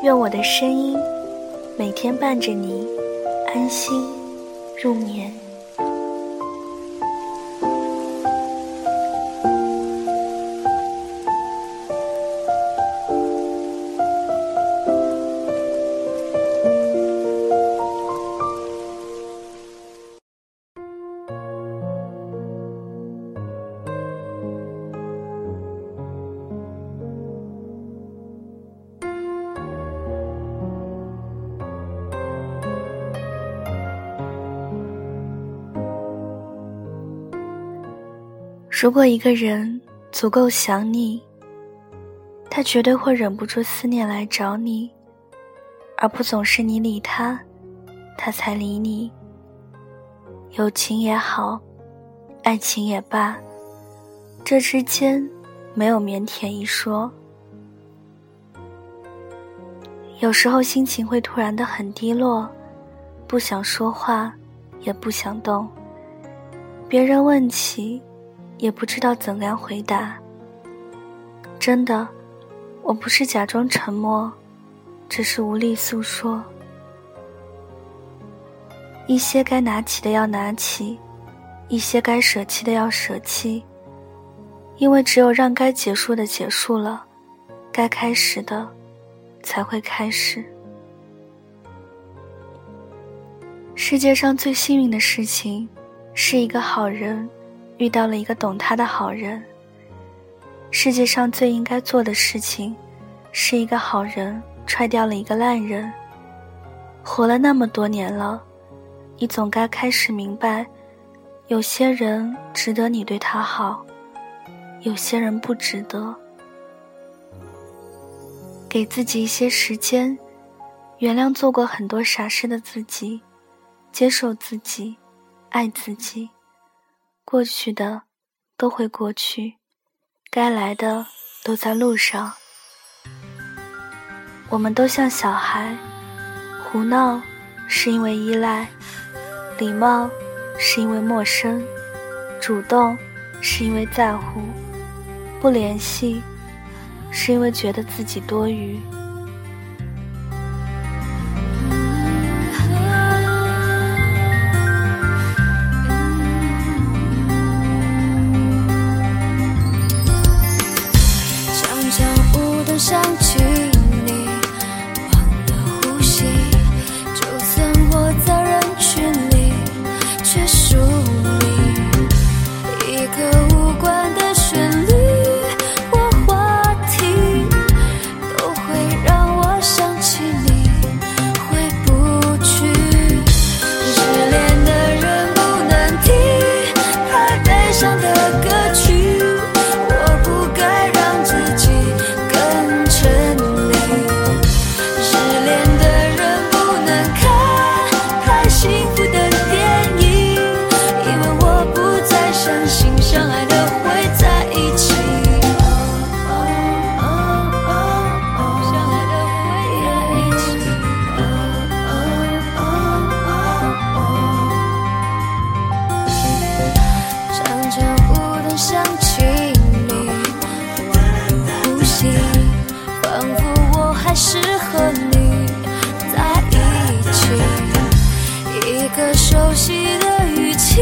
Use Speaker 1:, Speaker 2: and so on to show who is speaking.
Speaker 1: 愿我的声音每天伴着你安心入眠。如果一个人足够想你，他绝对会忍不住思念来找你，而不总是你理他，他才理你。友情也好，爱情也罢，这之间没有腼腆一说。有时候心情会突然的很低落，不想说话，也不想动。别人问起。也不知道怎样回答。真的，我不是假装沉默，只是无力诉说。一些该拿起的要拿起，一些该舍弃的要舍弃，因为只有让该结束的结束了，该开始的才会开始。世界上最幸运的事情，是一个好人。遇到了一个懂他的好人。世界上最应该做的事情，是一个好人踹掉了一个烂人。活了那么多年了，你总该开始明白，有些人值得你对他好，有些人不值得。给自己一些时间，原谅做过很多傻事的自己，接受自己，爱自己。过去的都会过去，该来的都在路上。我们都像小孩，胡闹是因为依赖，礼貌是因为陌生，主动是因为在乎，不联系是因为觉得自己多余。
Speaker 2: 熟悉的语气。